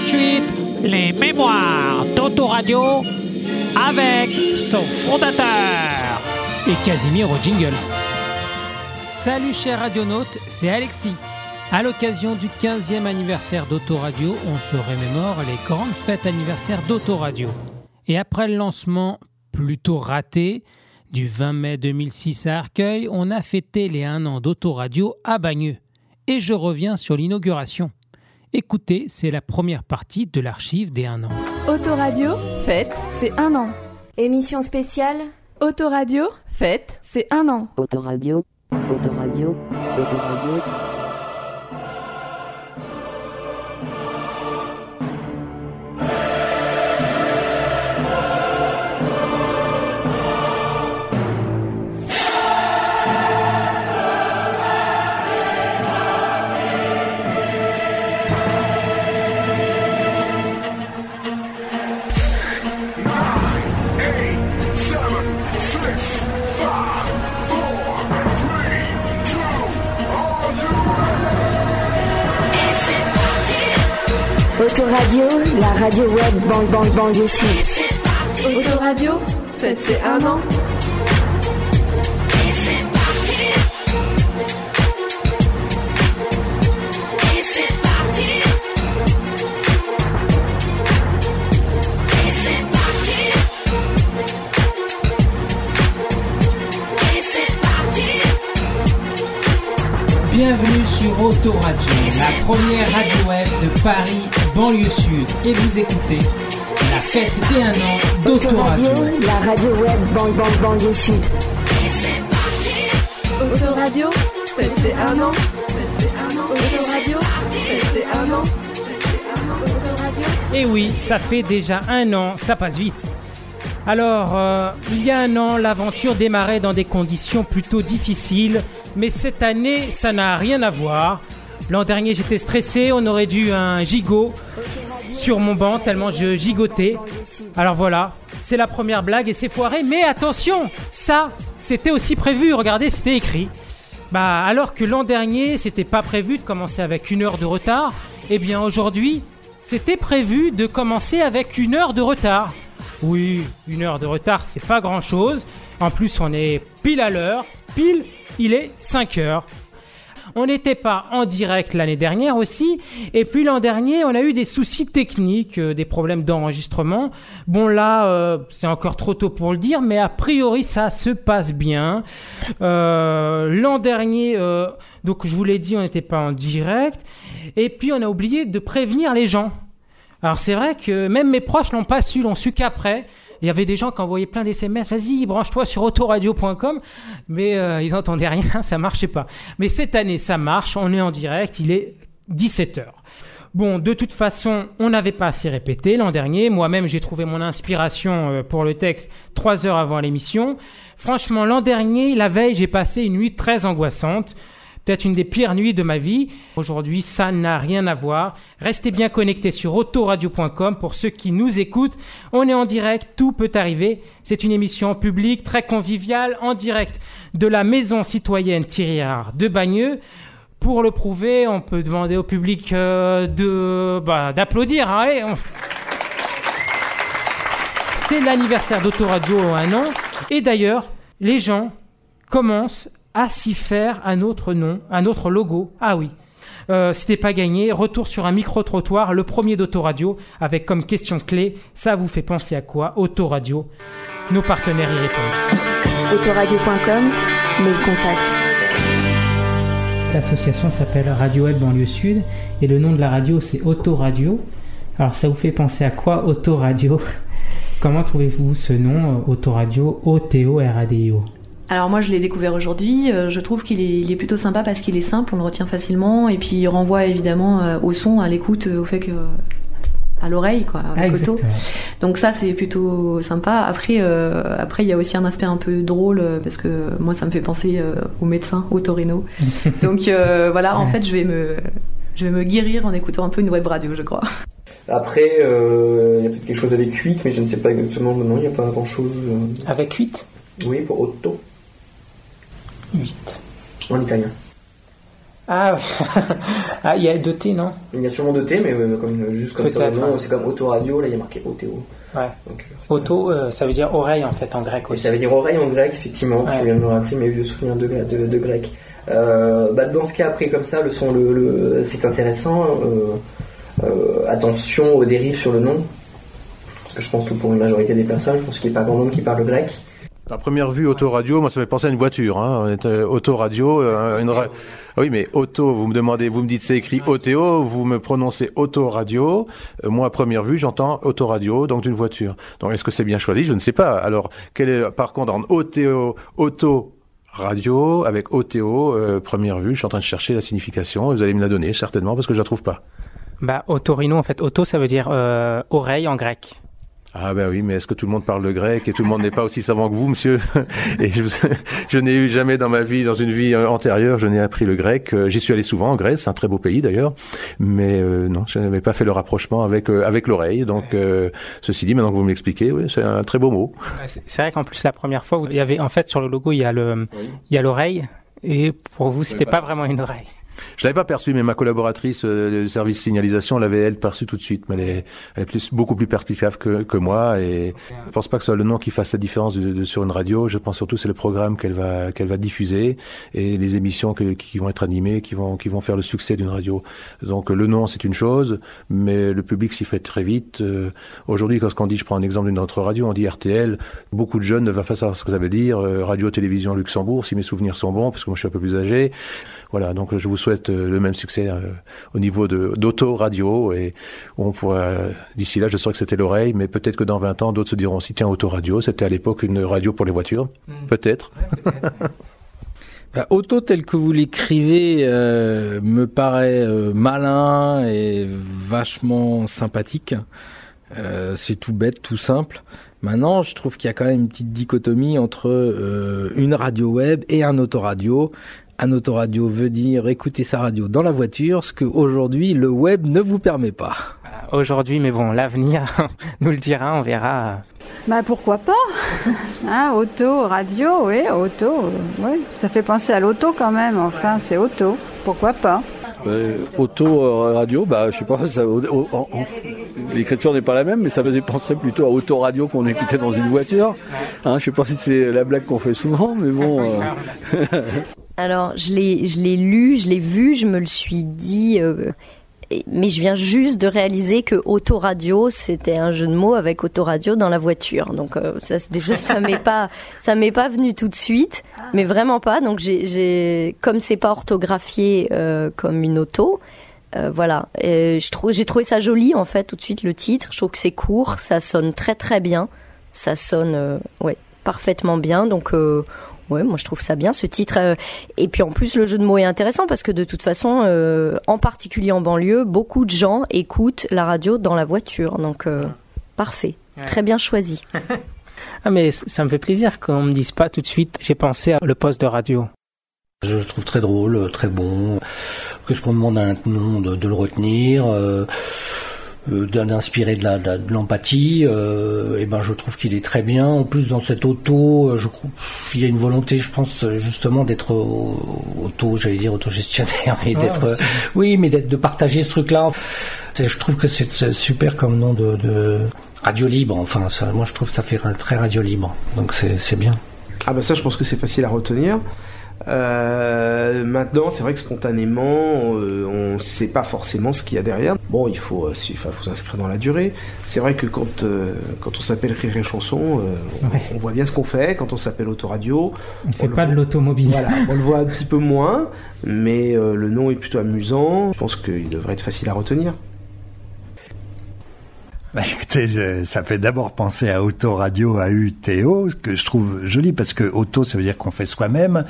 de suite les mémoires d'Autoradio avec son fondateur et Casimir au jingle. Salut chers radionautes, c'est Alexis. À l'occasion du 15e anniversaire d'Autoradio, on se remémore les grandes fêtes anniversaires d'Autoradio. Et après le lancement plutôt raté du 20 mai 2006 à Arcueil, on a fêté les 1 an d'Autoradio à Bagneux. Et je reviens sur l'inauguration. Écoutez, c'est la première partie de l'archive des 1 an. Autoradio, fête, c'est un an. Émission spéciale Autoradio, fête, c'est un an. Autoradio, autoradio, autoradio. Autoradio, radio web bang bang banlieue sud. Autoradio, fête, c'est un an. Bienvenue sur Autoradio, la première radio web de Paris, banlieue sud. Et vous écoutez la fête des 1 an Autoradio, d'Autoradio. la radio web bang bang banlieue sud. Autoradio, fête, c'est un an. C'est un an. Autoradio, fête, c'est un un. Et oui, ça fait déjà un an, ça passe vite. Alors, euh, il y a un an, l'aventure démarrait dans des conditions plutôt difficiles, mais cette année, ça n'a rien à voir. L'an dernier, j'étais stressé, on aurait dû un gigot sur mon banc tellement je gigotais. Alors voilà, c'est la première blague et c'est foiré, mais attention, ça, c'était aussi prévu, regardez, c'était écrit. Bah, alors que l'an dernier, c'était pas prévu de commencer avec une heure de retard, eh bien aujourd'hui, c'était prévu de commencer avec une heure de retard. Oui, une heure de retard, c'est pas grand chose. En plus, on est pile à l'heure. Pile, il est 5 heures. On n'était pas en direct l'année dernière aussi. Et puis l'an dernier, on a eu des soucis techniques, euh, des problèmes d'enregistrement. Bon là, euh, c'est encore trop tôt pour le dire, mais a priori ça se passe bien. Euh, l'an dernier, donc je vous l'ai dit, on n'était pas en direct. Et puis on a oublié de prévenir les gens. Alors c'est vrai que même mes proches l'ont pas su, l'ont su qu'après. Il y avait des gens qui envoyaient plein d'SMS, vas-y, branche-toi sur autoradio.com, mais euh, ils entendaient rien, ça marchait pas. Mais cette année, ça marche, on est en direct, il est 17h. Bon, de toute façon, on n'avait pas assez répété l'an dernier. Moi-même, j'ai trouvé mon inspiration euh, pour le texte trois heures avant l'émission. Franchement, l'an dernier, la veille, j'ai passé une nuit très angoissante. Peut-être une des pires nuits de ma vie. Aujourd'hui, ça n'a rien à voir. Restez bien connectés sur autoradio.com pour ceux qui nous écoutent. On est en direct, tout peut arriver. C'est une émission publique très conviviale, en direct de la maison citoyenne Thierry de Bagneux. Pour le prouver, on peut demander au public euh, de bah, d'applaudir. C'est l'anniversaire d'Autoradio en un an. Et d'ailleurs, les gens commencent à s'y faire à notre nom, à notre logo. Ah oui. Euh, C'était pas gagné. Retour sur un micro-trottoir, le premier d'Autoradio, avec comme question clé, ça vous fait penser à quoi? Autoradio. Nos partenaires y répondent. Autoradio.com, mail contact. L'association s'appelle Radio Web Banlieue Sud et le nom de la radio c'est Autoradio. Alors ça vous fait penser à quoi Autoradio? Comment trouvez-vous ce nom euh, Autoradio O-T-O-R-A-D-I-O Alors moi je l'ai découvert aujourd'hui, Euh, je trouve qu'il est, il est plutôt sympa parce qu'il est simple, on le retient facilement et puis il renvoie évidemment euh, au son, à l'écoute, euh, au fait que à l'oreille quoi, Ah, avec auto. exactement. Donc ça c'est plutôt sympa. Après euh, après il y a aussi un aspect un peu drôle parce que moi ça me fait penser euh, au médecin, au torino. Donc euh, voilà, en fait je vais me je vais me guérir en écoutant un peu une web radio, je crois. Après, euh, il y a peut-être quelque chose avec 8, mais je ne sais pas exactement le nom, il n'y a pas grand chose. Avec 8 Oui, pour Otto, 8. en italien. Ah, ouais. ah, il y a deux T, non? Il y a sûrement deux T, mais euh, comme, juste comme ça, c'est comme autoradio, là il y a marqué OTO. Ouais. Donc, euh, Auto, euh, ça veut dire oreille en fait en grec Et aussi. ça veut dire oreille en grec, effectivement. Ouais. Je viens de me rappeler mes vieux souvenirs de, de, de grec. Euh, bah, dans ce cas, après, comme ça, le son, le, le- c'est intéressant. Attention aux dérives sur le nom. Parce que je pense que pour une majorité des personnes, je pense qu'il n'y a pas grand monde qui parle grec. À première vue, autoradio, moi ça fait penser à une voiture. Hein. Euh, Autoradio, euh, une Ah Oui, mais auto, vous me demandez, vous me dites c'est écrit OTO, vous me prononcez autoradio. Euh, moi, à première vue, j'entends autoradio, donc d'une voiture. Donc est-ce que c'est bien choisi? Je ne sais pas. Alors, quel est, par contre, en OTO, auto radio avec OTO, première vue, je suis en train de chercher la signification. Vous allez me la donner certainement parce que je la trouve pas. Bah, otorino en fait. Auto, ça veut dire oreille en grec. Ah ben oui, mais est-ce que tout le monde parle le grec et tout le monde n'est pas aussi savant que vous, monsieur Et je, je n'ai eu jamais dans ma vie, dans une vie euh, antérieure, je n'ai appris le grec. Euh, J'y suis allé souvent en Grèce, c'est un très beau pays d'ailleurs, mais euh, non, je n'avais pas fait le rapprochement avec euh, avec l'oreille. Donc, euh, ceci dit, maintenant que vous me l'expliquez, oui, c'est un très beau mot. C'est vrai qu'en plus la première fois, il y avait en fait sur le logo il y a le, il y a l'oreille et pour vous c'était pas vraiment une oreille. Je l'avais pas perçu, mais ma collaboratrice euh, du service signalisation l'avait elle perçu tout de suite. Mais elle est, elle est plus, beaucoup plus perspicave que, que moi. Et je pense pas que ce soit le nom qui fasse la différence de- de- sur une radio. Je pense surtout c'est le programme qu'elle va qu'elle va diffuser et les émissions que- qui vont être animées, qui vont qui vont faire le succès d'une radio. Donc le nom c'est une chose, mais le public s'y fait très vite. Euh, Aujourd'hui, quand on dit, je prends un exemple d'une autre radio, on dit RTL. Beaucoup de jeunes ne vont pas savoir ce que ça veut dire. Euh, Radio Télévision Luxembourg, si mes souvenirs sont bons, parce que moi je suis un peu plus âgé. Voilà, donc je vous souhaite euh, le même succès euh, au niveau de d'auto-radio et on pourra, d'ici là, je saurais que c'était l'oreille, mais peut-être que dans 20 ans, d'autres se diront aussi, tiens, auto-radio, c'était à l'époque une radio pour les voitures. Peut-être. Bah, auto tel que vous l'écrivez euh, me paraît euh, malin et vachement sympathique. Euh, c'est tout bête, tout simple. Maintenant, je trouve qu'il y a quand même une petite dichotomie entre euh, une radio web et un autoradio. Un autoradio veut dire écouter sa radio dans la voiture, ce que aujourd'hui le web ne vous permet pas. Aujourd'hui, mais bon, l'avenir nous le dira, on verra. Bah pourquoi pas? Hein, Auto, radio, oui, auto, euh, oui. Ça fait penser à l'auto quand même, enfin c'est auto, pourquoi pas? Euh, auto euh, radio, bah je sais pas, l'écriture n'est pas la même, mais ça faisait penser plutôt à auto radio qu'on écoutait dans une voiture. Hein, je sais pas si c'est la blague qu'on fait souvent, mais bon. euh, Alors, je l'ai, je l'ai lu, je l'ai vu, je me le suis dit, euh, mais je viens juste de réaliser que autoradio, c'était un jeu de mots avec autoradio dans la voiture. Donc, euh, ça, c'est- déjà, ça m'est pas, ça m'est pas venu tout de suite, mais vraiment pas. Donc, j'ai, j'ai, comme c'est pas orthographié euh, comme une auto. euh, voilà, Et je trouve, j'ai trouvé ça joli en fait tout de suite le titre. Je trouve que c'est court, ça sonne très très bien, ça sonne, euh, ouais, parfaitement bien. Donc euh, Ouais, moi je trouve ça bien ce titre. euh, Et puis en plus le jeu de mots est intéressant parce que de toute façon, euh, en particulier en banlieue, beaucoup de gens écoutent la radio dans la voiture. Donc euh, parfait, Ouais. très bien choisi. Ah mais ça me fait plaisir qu'on me dise pas tout de suite. J'ai pensé à le poste de radio. Je le trouve très drôle, très bon. Qu'est-ce qu'on demande à un nom de, de le retenir, euh, d'inspirer de l'empathie. euh, et ben, je trouve qu'il est très bien. En plus, dans cette auto, euh, je il y a une volonté, je pense, euh, justement, d'être euh, auto, j'allais dire autogestionnaire, mais Ouais, d'être, oui, mais d'être de partager ce truc-là. Je trouve que c'est super comme nom de, de radio libre. Enfin, ça, moi, je trouve que ça fait très radio libre. Donc, c'est bien. Ah bah ça, je pense que c'est facile à retenir. Euh, maintenant, c'est vrai que spontanément, euh, on ne sait pas forcément ce qu'il y a derrière. Bon, il faut, euh, s'inscrire dans la durée. C'est vrai que quand, euh, quand on s'appelle Rire et Chanson, on, Ouais. on voit bien ce qu'on fait. Quand on s'appelle Autoradio, On ne fait pas de l'automobile. voilà, on le voit un petit peu moins, mais le nom est plutôt amusant. Je pense qu'il devrait être facile à retenir. Bah, écoutez, ça fait d'abord penser à Autoradio, à UTO, que je trouve joli parce que auto, ça veut dire qu'on fait soi-même.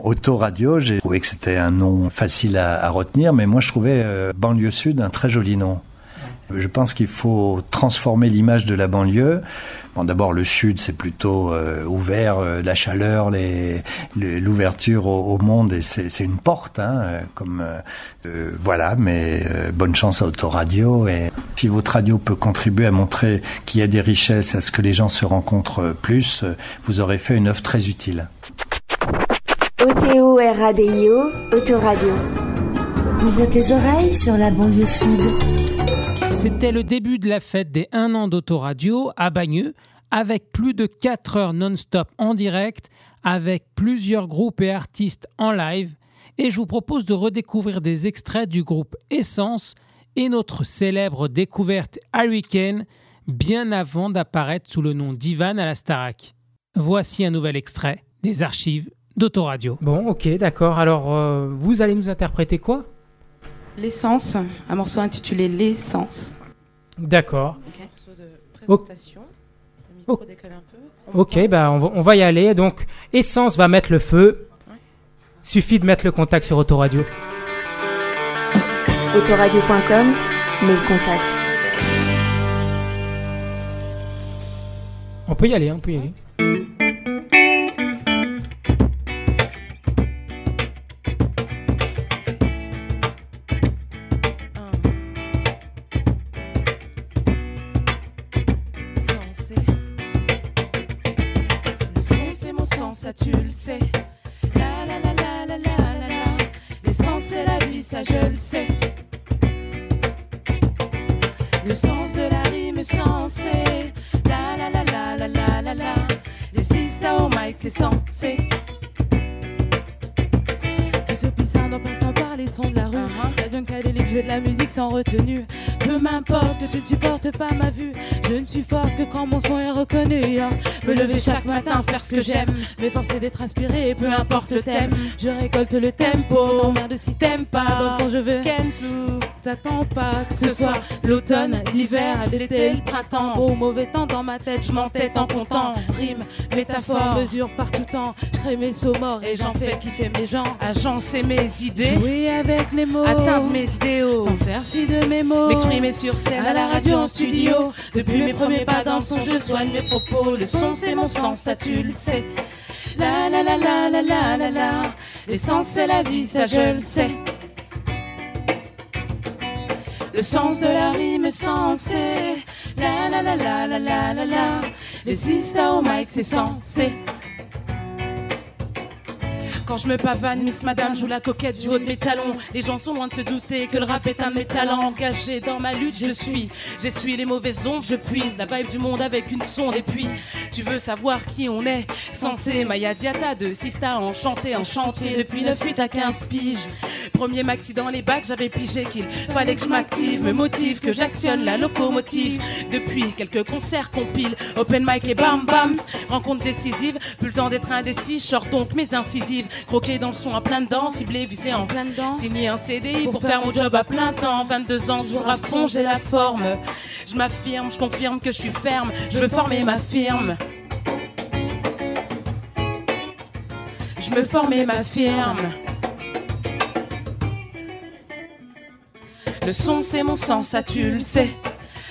Autoradio, j'ai trouvé que c'était un nom facile à, à retenir, mais moi je trouvais euh, banlieue sud un très joli nom. Je pense qu'il faut transformer l'image de la banlieue. Bon, d'abord le sud, c'est plutôt euh, ouvert, euh, la chaleur, les, l'ouverture au, au monde, et c'est, une porte, hein, euh, comme euh, voilà. Mais euh, bonne chance à Autoradio. Et si votre radio peut contribuer à montrer qu'il y a des richesses, à ce que les gens se rencontrent plus, vous aurez fait une œuvre très utile. O-T-O-R-A-D-I-O, Autoradio. Ouvre tes oreilles sur la banlieue sud. C'était le début de la fête des 1 an d'autoradio à Bagneux, avec plus de 4 heures non-stop en direct, avec plusieurs groupes et artistes en live. Et je vous propose de redécouvrir des extraits du groupe Essence et notre célèbre découverte Hurricane, bien avant d'apparaître sous le nom d'Ivan à la Starac. Voici un nouvel extrait des archives d'Autoradio. Bon, ok, d'accord. Alors, euh, vous allez nous interpréter quoi? L'essence, un morceau intitulé L'essence. D'accord. Un morceau de présentation. Le micro Oh. décolle un peu. Ok, bah on va, on va y aller. Donc, Essence va mettre le feu. Suffit de mettre le contact sur Autoradio. Autoradio.com, mais le contact. On peut y aller, on peut y aller. Mic, c'est censé. Tu se pissant en passant par les sons de la rue. Uh -huh. cadélique, je veux de la musique sans retenue. Peu m'importe que tu ne supportes pas ma vue. Je ne suis forte que quand mon son est reconnu. hein. Me lever chaque matin, faire ce que j'aime. M'efforcer d'être inspiré, peu importe le thème. Je récolte le tempo. T'emmerde si t'aimes pas. Dans le son, je veux Kentu. T'attends pas que ce soit l'automne, l'hiver, l'été, le printemps. Ou mauvais temps dans ma tête, je m'entête en comptant. Rime, métaphore, mesure par tout temps. Je crée mes sauts morts et j'en fais kiffer mes gens. Agencer mes idées. Jouer avec les mots. Atteindre mes idéaux. Sans faire fi de mes mots. M'exprimer sur scène, à la radio, en studio. Depuis mes premiers pas dans le son, je soigne mes propos. Le son, c'est mon sens, ça tu le sais. La la la la la la la la. L'essence, c'est la vie, ça je le sais. Le sens de la rime sensé. La la la la la la la la. Les sisters au mic, c'est censé. Quand je me pavane, Miss Madame joue la coquette du haut de mes talons. Les gens sont loin de se douter que le rap est un de mes talents. Engagé dans ma lutte, je suis. J'essuie les mauvaises ondes, je puise la vibe du monde avec une sonde. Et puis, tu veux savoir qui on est? Censé Maya Diata de Sista, enchanté, enchanté depuis 9 8 à 15 piges. Premier maxi dans les bacs, j'avais pigé qu'il fallait que je m'active, me motive, que j'actionne la locomotive. Depuis quelques concerts compile, open mic et bam bams, rencontre décisive, plus le temps d'être indécis, short donc mes incisives, croqué dans le son à plein dedans, ciblé, visé en plein dedans, signé un CDI pour, faire mon job à plein temps, 22 ans, toujours à fond, j'ai la forme. Je m'affirme, je confirme que je suis ferme, je veux former ma firme. Je me formais ma firme. Le son c'est mon sens, ça tu le sais.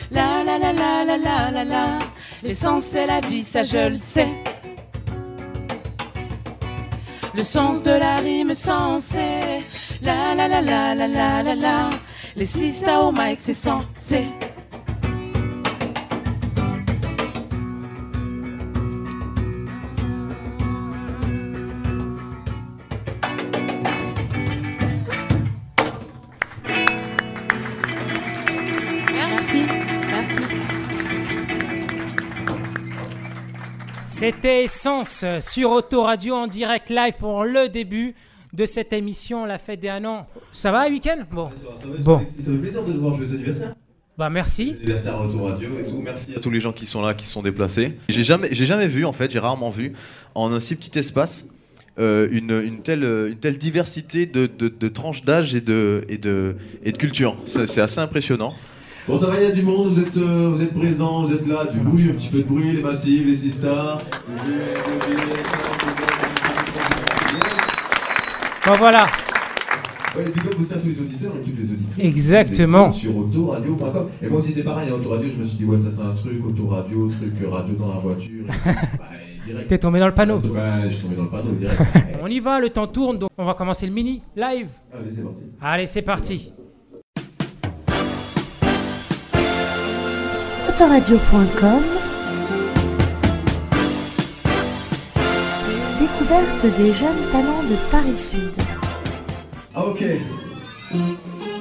La la la la la la la la. L'essence c'est la vie, ça je le sais. Le sens de la rime sensé. La la la la la la la la. Les sisters au mic c'est censé. C'était Essence sur Autoradio en direct live pour le début de cette émission La Fête des un an. Ça va, week-end? Bon. Bon. Ça fait plaisir de te voir joyeux anniversaire. Bah merci. Anniversaire à Autoradio et tout. Merci à tous les gens qui sont là, qui sont déplacés. J'ai jamais, j'ai jamais vu en fait, j'ai rarement vu en un si petit espace euh, une, une telle, une telle diversité de, de, de tranches d'âge et de, et de, et de culture. C'est c'est assez impressionnant. Bon, ça va, il y a du monde, vous êtes, euh, vous êtes présents, vous êtes là, du bruit, un petit peu de bruit, les massifs, les sisters. Bon voilà. Ouais, et puis comme vous savez, tous les auditeurs et toutes les auditrices. Exactement. Sur autoradio.com. Et moi aussi, c'est pareil, autoradio, je me suis dit, ouais, ça c'est un truc, autoradio, truc euh, radio dans la voiture. Bah. T'es tombé dans le panneau. Ouais, je suis tombé dans le panneau direct. On y va, le temps tourne, donc on va commencer le mini live. Allez, c'est parti. Allez, c'est parti. Autoradio.com Découverte des jeunes talents de Paris Sud. Ah, ok.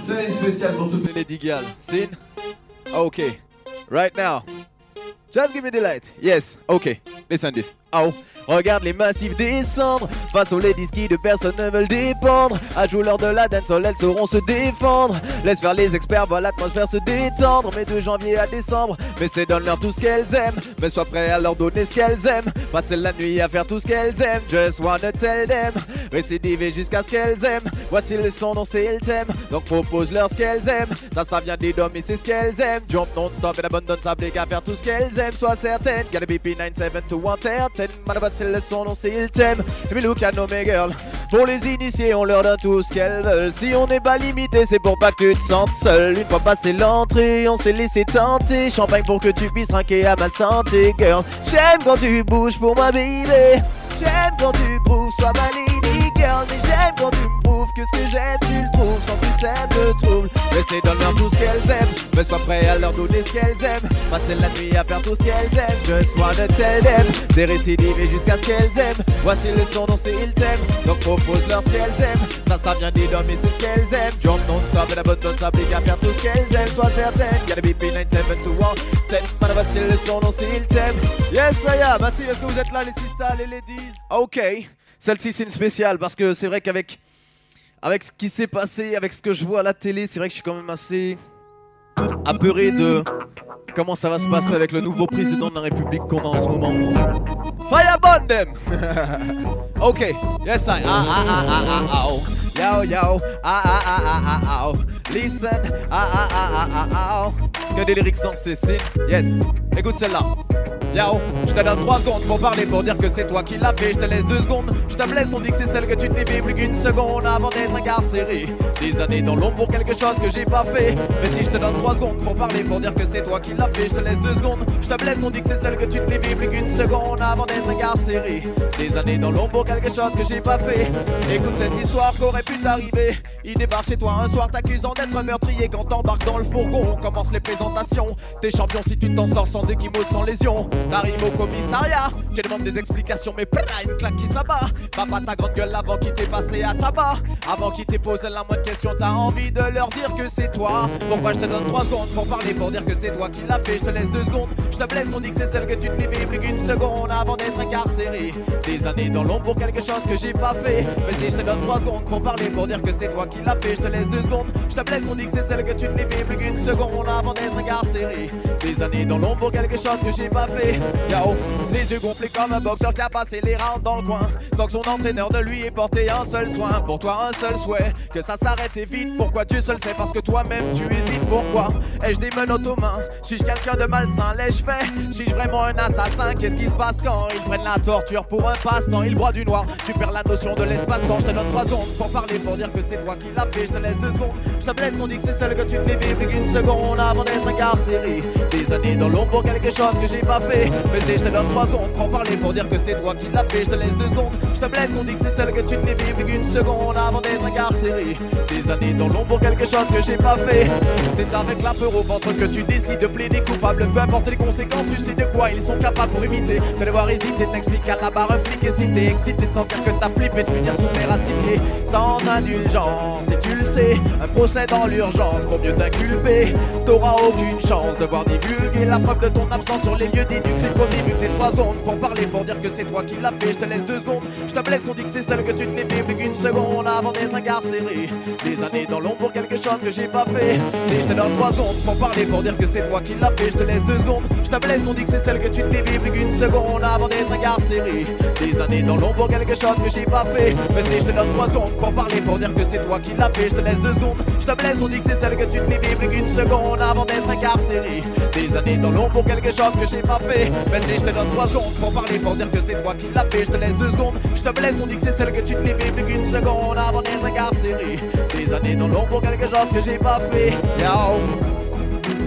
C'est une spéciale pour toutes les lady girls. Sin? Okay. Right now. Just give me the light. Yes. Okay. Listen this. Oh. Regarde les massifs descendre. Face aux ladies qui de personne ne veulent dépendre. À jouer l'heure de la dancehall, elles sauront se défendre. Laisse faire les experts, voir l'atmosphère se détendre. Mais de janvier à décembre Mais c'est donne-leur tout ce qu'elles aiment. Mais sois prêt à leur donner ce qu'elles aiment. Passer la nuit à faire tout ce qu'elles aiment. Just wanna tell them. Récidiver jusqu'à ce qu'elles aiment. Voici le son dont c'est le thème. Donc propose-leur ce qu'elles aiment. Ça, ça vient des dômes et c'est ce qu'elles aiment. Jump non-stop et abandonne sa blique à faire tout ce qu'elles aiment. Sois certaine, gotta BP 97 to 110 C'est le son dont c'est Et puis look at no mes girls Pour les initiés on leur donne tout ce qu'elles veulent. Si on n'est pas limité c'est pour pas que tu te sentes seul. Une fois passé l'entrée on s'est laissé tenter. Champagne pour que tu puisses trinquer à ma santé girl. J'aime quand tu bouges pour ma J'aime quand tu grooves, sois ma girl. Mais j'aime quand tu ce que j'aime tu le trouves Sans plus sème le trouble Laissez donne-leur tout ce qu'elles aiment. Mais sois prêt à leur donner ce qu'elles aiment. Passer la nuit à faire tout ce qu'elles aiment. Just wanna tell them Des récidives jusqu'à ce qu'elles aiment. Voici le son dont c'est le thème Donc propose-leur ce qu'elles aiment. Ça, ça vient des hommes et c'est ce qu'elles aiment. Jump non-stop et la bonne à faire tout ce qu'elles aiment. Sois certaine, gotta be P97 to 1 10 Man, c'est le son dont c'est le thème Yes, ça y est, est-ce que vous êtes là les sisters, les ladies? Ok, celle-ci c'est une spéciale parce que c'est vrai qu'avec avec ce qui s'est passé, avec ce que je vois à la télé, c'est vrai que je suis quand même assez apeuré de comment ça va se passer avec le nouveau président de la République qu'on a en ce moment. Firebomb them! ok, yes I. Ah ah ah ah ah ah oh. Yo yo, ah ah ah ah ah ah oh. Listen, ah ah ah ah ah ah oh. Que des lyrics sans cesser, yes. Écoute celle-là. Yao, je te donne 3 secondes pour parler pour dire que c'est toi qui l'as fait. Je te laisse 2 secondes. Je te blesse, on dit que c'est celle que tu t'es plus qu'une seconde avant d'être incarcéré. Des années dans l'ombre pour quelque chose que j'ai pas fait. Mais si je te donne 3 secondes pour parler pour dire que c'est toi qui l'as fait, je te laisse 2 secondes. Je te blesse, on dit que c'est celle que tu t'es plus qu'une seconde avant d'être Des années dans l'ombre pour quelque chose que j'ai pas fait. Écoute cette histoire qu'aurait pu t'arriver. Il débarque chez toi un soir t'accusant d'être meurtrier quand t'embarques dans le fourgon. On commence les présentations. T'es champion si tu t'en sors sans équimaux, sans lésion. T'arrives au commissariat, tu demandes des explications, mais plein une claque qui s'abat. Papa ta grande gueule avant qu'il t'ait passé à tabac. Avant qu'il t'ait posé la moindre question, t'as envie de leur dire que c'est toi. Pourquoi je te donne 3 secondes pour parler, pour dire que c'est toi qui l'as fait? Je te laisse 2 secondes, je te blesse, on dit que c'est celle que tu te livres qu'une seconde avant d'être Des années dans l'ombre pour quelque chose que j'ai pas fait. Mais si je te donne 3 secondes pour parler, pour dire que c'est toi qui l'as fait, je te laisse 2 secondes, je te blesse, on dit que c'est celle que tu te livres plus qu'une seconde avant d'être incarcéré. Des années dans l'ombre pour quelque chose que j'ai pas fait. Yao, les yeux gonflés comme un boxeur qui a passé les rounds dans le coin. Sans que son entraîneur de lui ait porté un seul soin. Pour toi, un seul souhait, que ça s'arrête et vite. Pourquoi Dieu seul sait parce que toi-même tu hésites. Pourquoi ai-je des menottes aux mains? Suis-je quelqu'un de malsain? L'ai-je fait? Suis-je vraiment un assassin? Qu'est-ce qui se passe quand ils prennent la torture pour un passe-temps Ils broient du noir, tu perds la notion de l'espace-temps. Je te donne 3 secondes pour parler, pour dire que c'est toi qui l'as fait. Je te laisse 2 secondes, je te blesse, on dit que c'est celle que tu ne plus qu'une seconde avant d'être incarcéré. Des années dans l'ombre pour quelque chose que j'ai pas fait. Mais si je te donne 3 secondes pour parler, pour dire que c'est toi qui l'as fait, je te laisse 2 secondes, je te blesse, on dit que c'est celle que tu ne plus qu'une seconde avant d'être incarcéré. Des années dans l'ombre pour quelque chose que j'ai pas fait. C'est avec la peur au ventre que tu décides de plaider coupable. Peu importe les conséquences, tu sais de quoi ils sont capables pour éviter. De devoir hésiter, t'expliques à la barre un flic et si t'es excité de sentir que t'as flippé, de finir sous à pieds sans indulgence. Et tu le sais, un procès dans l'urgence pour mieux t'inculper. T'auras aucune chance de voir divulguer la preuve de ton absence sur les lieux nucléos commis. Vu que c'est 3 secondes pour parler, pour dire que c'est toi qui l'as fait. Je te laisse 2 secondes, je te blesse, on dit que c'est celle que tu ne l'es plus qu'une seconde avant d'être incarcéré. Des années dans l'ombre pour quelque chose que j'ai pas fait. Et je te donne 3 secondes pour parler, pour dire que c'est toi qui l'as fait. Je te laisse 2 secondes, je te blesse, on dit que c'est celle que tu ne l'es plus qu'une seconde avant d'être incarcéré. Des années dans l'ombre pour quelque chose que j'ai pas fait. Mais si je te donne 3 secondes pour parler, pour dire que c'est toi qui l'as fait. Je te laisse 2 secondes, je te blesse, on dit que c'est celle que tu ne l'es plus qu'une seconde avant d'être incarcéré. Des années dans l'ombre pour quelque chose que j'ai pas fait. Mais si je te donne 3 secondes pour parler, pour dire que c'est toi qui l'as fait. Je te laisse 2 secondes, je te blesse, on dit que c'est celle que tu ne l'es plus qu'une seconde avant d'être incarcéré. Des années dans l'ombre pour quelque chose que j'ai pas fait. Yao.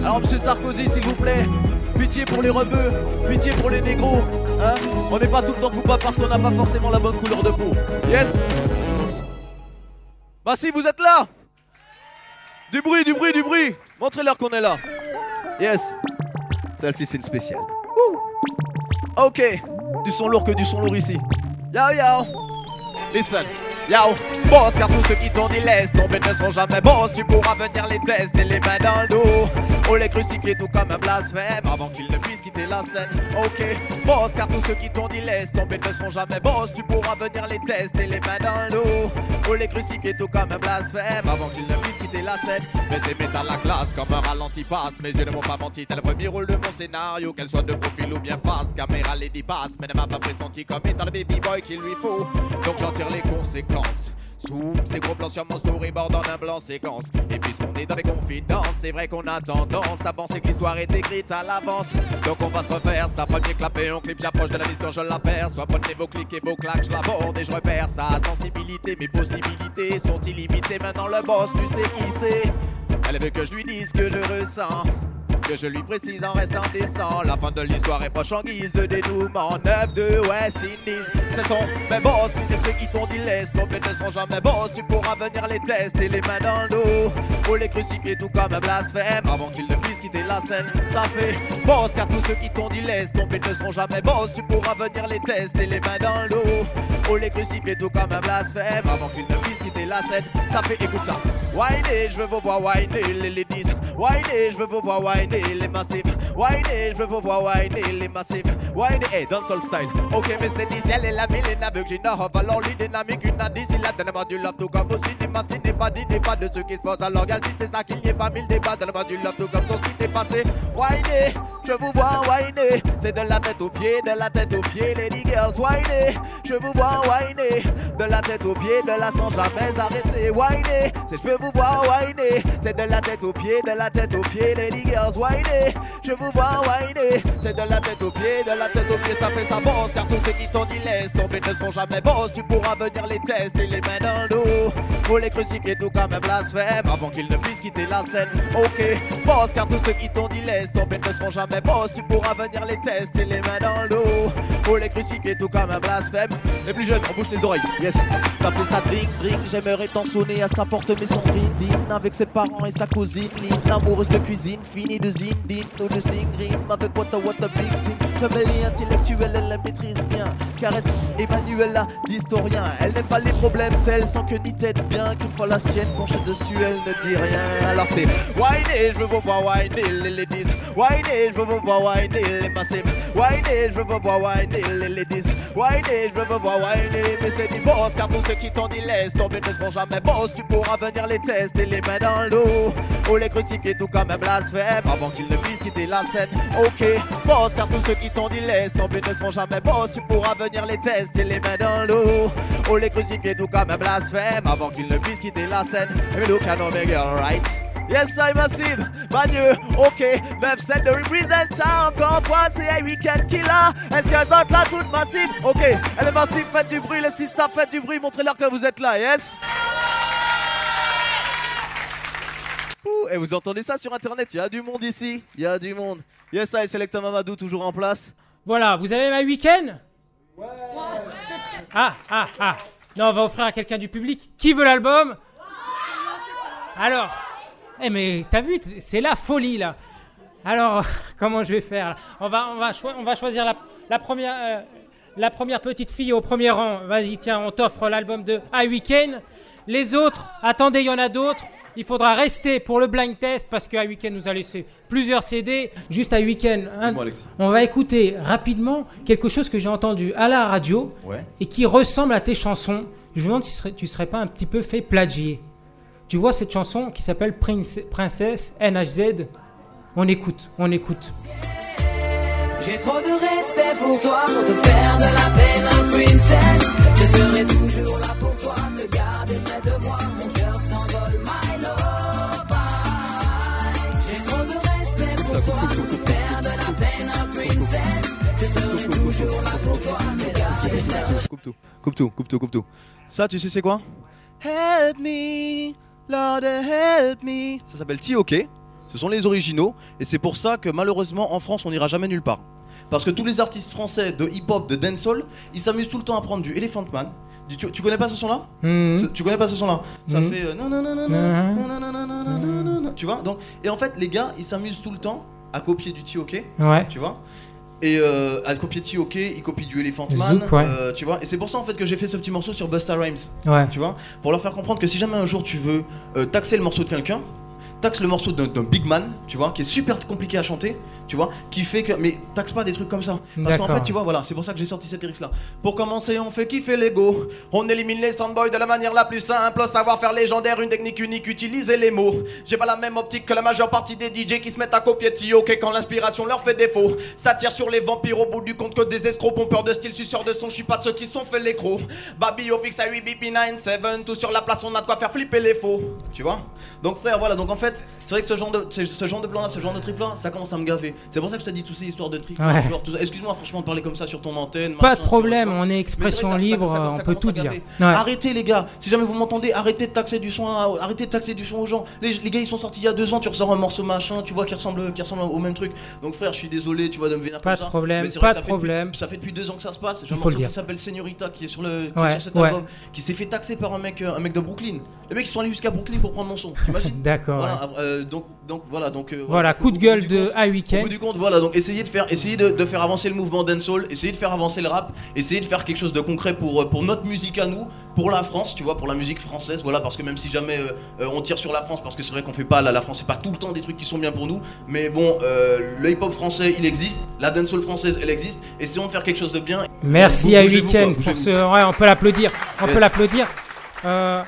Alors, monsieur Sarkozy, s'il vous plaît, pitié pour les rebeux, pitié pour les négros. Hein On n'est pas tout le temps coupable parce qu'on n'a pas forcément la bonne couleur de peau. Yes Bah, si vous êtes là Du bruit, du bruit, du bruit Montrez-leur qu'on est là. Yes Celle-ci, c'est une spéciale. Ok Du son lourd que du son lourd ici. Yo yo Listen Yao, boss, car tous ceux qui t'ont dit laisse tomber ne seront jamais boss. Tu pourras venir les tester les mains dans le dos. Oh, les crucifier tout comme un blasphème avant qu'ils ne puissent quitter la scène. Ok, boss, car tous ceux qui t'ont dit laisse tomber ne seront jamais boss. Tu pourras venir les tester les mains dans le dos. Oh, les crucifier tout comme un blasphème avant qu'ils ne puissent quitter la scène. Mais c'est métal la classe comme un ralenti passe. Mes yeux ne m'ont pas menti, tel le premier rôle de mon scénario. Qu'elle soit de profil ou bien face, caméra les passe, mais ne m'a pas pressenti comme étant le baby boy qu'il lui faut. Donc j'en tire les conséquences. Zoom, ces gros plans sur mon storyboard en un blanc séquence. Et puisqu'on est dans les confidences, c'est vrai qu'on a tendance à penser que l'histoire est écrite à l'avance. Donc on va se refaire ça, premier clapé, on clip, j'approche de la vis quand je l'aperçois. Prenez vos clics et vos claques, je l'aborde et je repère sa sensibilité. Mes possibilités sont illimitées, maintenant le boss, tu sais qui c'est. Elle veut que je lui dise que je ressens. Que je lui précise en restant décent. La fin de l'histoire est proche en guise de dénouement. 9 de West Indies. Sont mes boss, dire ceux qui t'ont dit laisse tomber ne seront jamais boss. Tu pourras venir les tester les mains dans le dos. Pour les crucifier tout comme un blasphème. Avant qu'ils ne puissent quitter la scène. Ça fait boss, car tous ceux qui t'ont dit laisse tomber ne seront jamais boss. Tu pourras venir les tester les mains dans le dos. Pour les crucifier tout comme un blasphème. Avant qu'ils ne puissent quitter la scène. Ça fait écoute ça. Whiner, je veux vous voir whiner les ladies. Whiner, je veux vous voir whiner les massifs. Whiner, je veux vous voir whiner les massifs. Whiner, hey, dancehall style. Ok, mais c'est d'ici, elle est la mille, n'a vu que j'ai alors dynamique, une a d'ici là, donne-moi du love, tout comme aussi des masques qui n'est pas dit, pas de ceux qui se passent. Alors, gal dit, c'est ça qu'il n'y ait pas mille débats, donne-moi du love, tout comme ton qui t'est passé. Je vous vois whiner. C'est de la tête aux pieds, de la tête aux pieds, lady girls. Whiner, je vous vois whiner. De la tête aux pieds, de la sans jamais arrêter. Whiner, c'est je veux vous voir whiner. C'est de la tête aux pieds, de la tête aux pieds, lady girls. Whiner, je vous vois whiner. C'est de la tête aux pieds, de la tête aux pieds, ça fait sa bosse. Car tous ceux qui t'ont dit laisse tomber ne seront jamais boss. Tu pourras venir les tester les mains dans le dos. Pour les crucifier tout comme un blasphème avant qu'ils ne puissent quitter la scène. Ok, boss, car tous ceux qui t'ont dit laisse tomber ne seront jamais boss. Tu pourras venir les tester les mains dans le dos. Pour les crucifier tout comme un blasphème. Les plus jeunes, on bouge les oreilles. Yes, ça fait ça drink, drink. J'aimerais tant sonner à sa porte, mais son brindine. Avec ses parents et sa cousine. L'amoureuse de cuisine, finie de zindine. Ou de singrim avec what a what a victime. Famille intellectuelle, elle la maîtrise bien. Car elle, Emmanuel d'historien. Elle n'aime pas les problèmes tels sans que ni tête bien. Qu'une fois la sienne penchée dessus, elle ne dit rien. Alors c'est whiner, je veux vous voir whiner les ladies. Whiner, je veux vous voir whiner les massifs. Whiner, je veux vous voir whiner les ladies. Whiner, je veux vous voir whiner. Mais c'est du boss, car tous ceux qui t'ont dit laisse tomber ne seront jamais boss. Tu pourras venir les tester les mains dans le Ou les crucifier tout comme un blasphème avant qu'ils ne puissent quitter la scène. Ok, boss, car tous ceux qui t'ont dit laisse tomber ne seront jamais boss. Tu pourras venir les tester les mains dans le dos. Ou les crucifier tout comme un blasphème avant qu'ils ne puissent quitter la scène. Mais look at girl, right? Yes, I'm massive, Bagneux, ok, 9-7 de representa, encore fois, c'est un week-end killer. Est-ce qu'elles sont là toutes massives? Ok, elle est massive, faites du bruit, les six ça faites du bruit, montrez-leur que vous êtes là, yes? Ouh, et vous entendez ça sur internet, il y a du monde ici, il y a du monde. Yes, I, Selecta Mamadou, toujours en place. Voilà, vous avez ma week-end? Ah, ah, ah. Non, on va offrir à quelqu'un du public. Qui veut l'album? Alors, eh mais t'as vu, c'est la folie là. Alors, comment je vais faire là? On va, on, va on va choisir la, la première, euh, la première petite fille au premier rang. Vas-y, tiens, on t'offre l'album de A Weekend. Les autres, attendez, il y en a d'autres. Il faudra rester pour le blind test parce que A Weekend nous a laissé plusieurs CD. Juste A Weekend, hein, on va écouter rapidement quelque chose que j'ai entendu à la radio Ouais. et qui ressemble à tes chansons. Je me demande si tu serais, pas un petit peu fait plagier. Tu vois cette chanson qui s'appelle Prince- Princesse NHZ On écoute, on écoute. J'ai trop de respect pour toi pour te faire de la peine, un princess. Je serai toujours là pour coupe tout, coupe tout, coupe tout, coupe tout. Ça, tu sais, c'est quoi Help me, Lord help me. Ça s'appelle T.O.K. Ce sont les originaux et c'est pour ça que malheureusement en France on n'ira jamais nulle part. Parce que tous les artistes français de hip-hop, de dancehall, ils s'amusent tout le temps à prendre du Elephant Man. Du, tu, tu, connais pas ce son-là mmh. Tu connais pas ce son-là Ça mmh. fait tu vois donc et en fait les gars ils s'amusent tout le temps à copier du T.O.K. Ouais. Tu vois et euh, à copier ok, il copie du Elephant Man, Zouk, ouais. euh, tu vois. Et c'est pour ça en fait que j'ai fait ce petit morceau sur Busta Rhymes, Ouais. tu vois, pour leur faire comprendre que si jamais un jour tu veux euh, taxer le morceau de quelqu'un, taxe le morceau d'un big man, tu vois, qui est super compliqué à chanter, tu vois, qui fait que. Mais taxe pas des trucs comme ça. Parce qu'en fait, tu vois, voilà, c'est pour ça que j'ai sorti cette lyrics là. Pour commencer, on fait kiffer l'ego. On élimine les soundboys de la manière la plus simple. Savoir-faire légendaire, une technique unique, utiliser les mots. J'ai pas la même optique que la majeure partie des DJ qui se mettent à copier Tio, ok, quand l'inspiration leur fait défaut. Ça tire sur les vampires au bout du compte que des escrocs pompeurs de style, suceurs de son. Je suis pas de ceux qui sont fait l'écro. Babi, Opix, Harry, BP97, tout sur la place, on a de quoi faire flipper les faux. Tu vois? Donc, frère, voilà, donc en fait, c'est vrai que ce genre de, ce ce genre de plan là, ce genre de trip là, ça commence à me gaver. C'est pour ça que je te dis toutes ces histoires de trip. Ouais. Excuse-moi, franchement, de parler comme ça sur ton antenne. Pas machin, de problème, on est expression ça- ça- libre, ça- on peut tout dire. Ouais. Arrêtez les gars, si jamais vous m'entendez, arrêtez de taxer du son, à- arrêtez de taxer du son aux gens. Les, les gars ils sont sortis il y a deux ans, tu ressors un morceau machin, tu vois qui ressemble, qui ressemble au même truc. Donc frère, je suis désolé, tu vois de me vénérer Pas de problème, pas de problème. ça fait depuis deux ans que ça se passe. J'ai un morceau qui s'appelle Señorita qui est sur le, cet album, qui s'est fait taxer par un mec, euh, un mec de Brooklyn. Les mecs ils sont allés jusqu'à Brooklyn pour prendre mon son. D'accord, Voilà, euh, donc, donc voilà, donc. euh, Voilà, coup de gueule de A Weekend. Bout du compte, voilà, donc essayez de faire, essayez de, de faire avancer le mouvement dancehall, essayez de faire avancer le rap, essayez de faire quelque chose de concret pour, euh, pour notre musique à nous, pour la France, tu vois, pour la musique française, voilà, parce que même si jamais euh, euh, on tire sur la France, parce que c'est vrai qu'on fait pas, la, la France, c'est pas tout le temps des trucs qui sont bien pour nous, mais bon, euh, le hip-hop français, il existe, la dancehall française, elle existe, essayons de faire quelque chose de bien. Merci Euh, à quoi, pour ce. Ouais, on peut l'applaudir. On Yes. peut l'applaudir. Euh,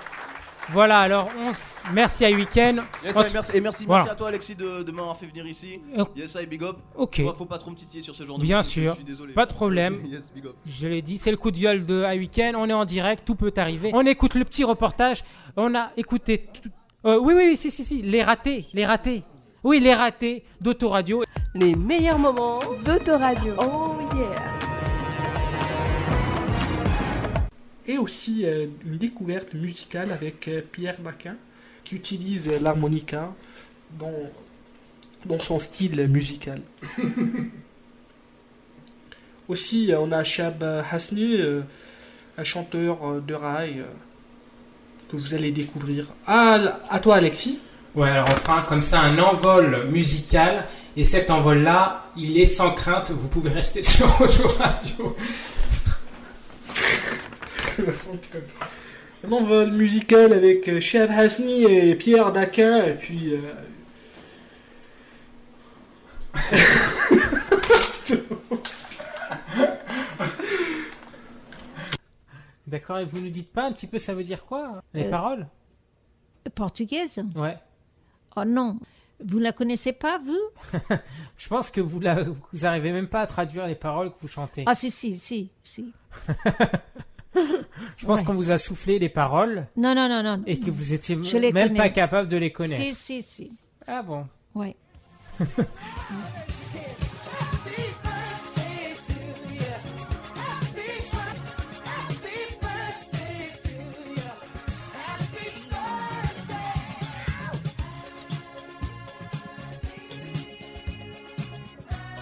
voilà, alors on s- merci à Weekend. Yes, t- merci, et merci, Voilà. merci à toi Alexis de, de m'avoir fait venir ici. Euh, Yes, I big up. Ok. Vois, faut pas trop me titiller sur ce genre de Bien sûr, je suis désolé. pas de problème. Yes, big up. Je l'ai dit, c'est le coup de gueule de Weekend. On est en direct, tout peut arriver. On écoute le petit reportage. On a écouté. tout- euh, oui, oui, oui, si, si, si. Les ratés, les ratés. Oui, les ratés d'Autoradio. Les meilleurs moments d'Autoradio. Oh yeah. Et aussi euh, une découverte musicale avec euh, Pierre Daquin qui utilise euh, l'harmonica dans, dans son style musical. aussi, on a Shab Hasni, euh, un chanteur euh, de rail euh, que vous allez découvrir. Ah, à toi Alexis. Ouais, alors on fera comme ça un envol musical. Et cet envol-là, il est sans crainte. Vous pouvez rester sur Autoradio. Un envol musical avec euh, Shab Hasni et Pierre Daquin et puis... euh, D'accord, et vous nous dites pas un petit peu ça veut dire quoi Les Euh, paroles? Portugaise? Ouais. Oh non, vous la connaissez pas, vous? Je pense que vous, la, vous arrivez même pas à traduire les paroles que vous chantez. Ah si, si, si, si. Je pense ouais. qu'on vous a soufflé les paroles Non, non, non, non. et que vous étiez Je même connais. pas capable de les connaître. Si, si, si. Ah bon Ouais.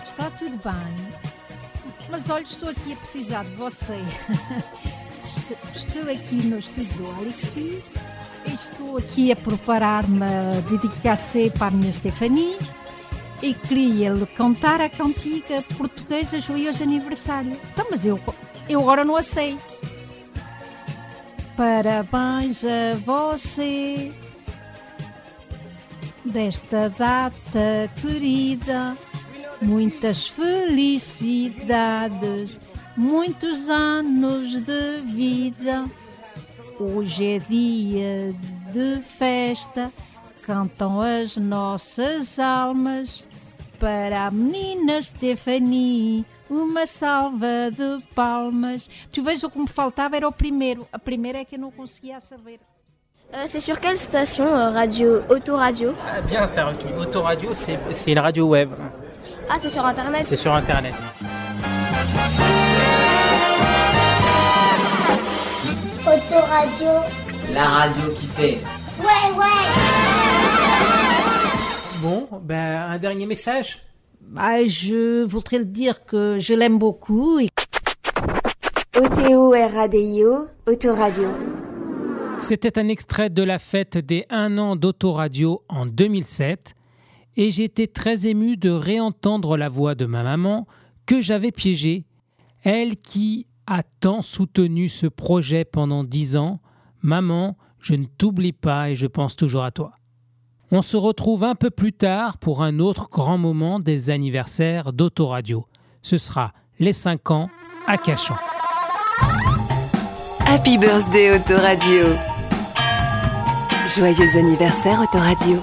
Está tudo bem. Mas olha, estou aqui a precisar de você. Estou- aqui no estúdio do Alexi. Estou aqui a preparar-me a dedicar-se para a minha Stephanie. E queria lhe cantar a cantiga portuguesa Joioso Aniversário. Então, mas eu, eu agora não a sei. Parabéns a você desta data querida. Muitas felicidades, muitos anos de vida. Hoje é dia de festa, cantam as nossas almas. Para a menina Stephanie, uma salva de palmas. Tu vês o que me faltava era o primeiro. A primeira é que eu não conseguia saber. Euh, c'est sur quelle station euh, radio Autoradio Ah, Bien, t'as. Autoradio, c'est c'est une radio web. Ah, c'est sur internet C'est sur Internet. Autoradio. La radio qui fait. Ouais, ouais. Bon, ben, un dernier message Ah, je voudrais le dire que je l'aime beaucoup. et- O-T-O-R-A-D-I-O, Autoradio. C'était un extrait de la fête des 1 an d'Autoradio en 2007 et j'étais très ému de réentendre la voix de ma maman que j'avais piégée, elle qui a tant soutenu ce projet pendant dix ans. Maman, je ne t'oublie pas et je pense toujours à toi. On se retrouve un peu plus tard pour un autre grand moment des anniversaires d'Autoradio. Ce sera les 5 ans à Cachan. Happy birthday Autoradio. Joyeux anniversaire Autoradio.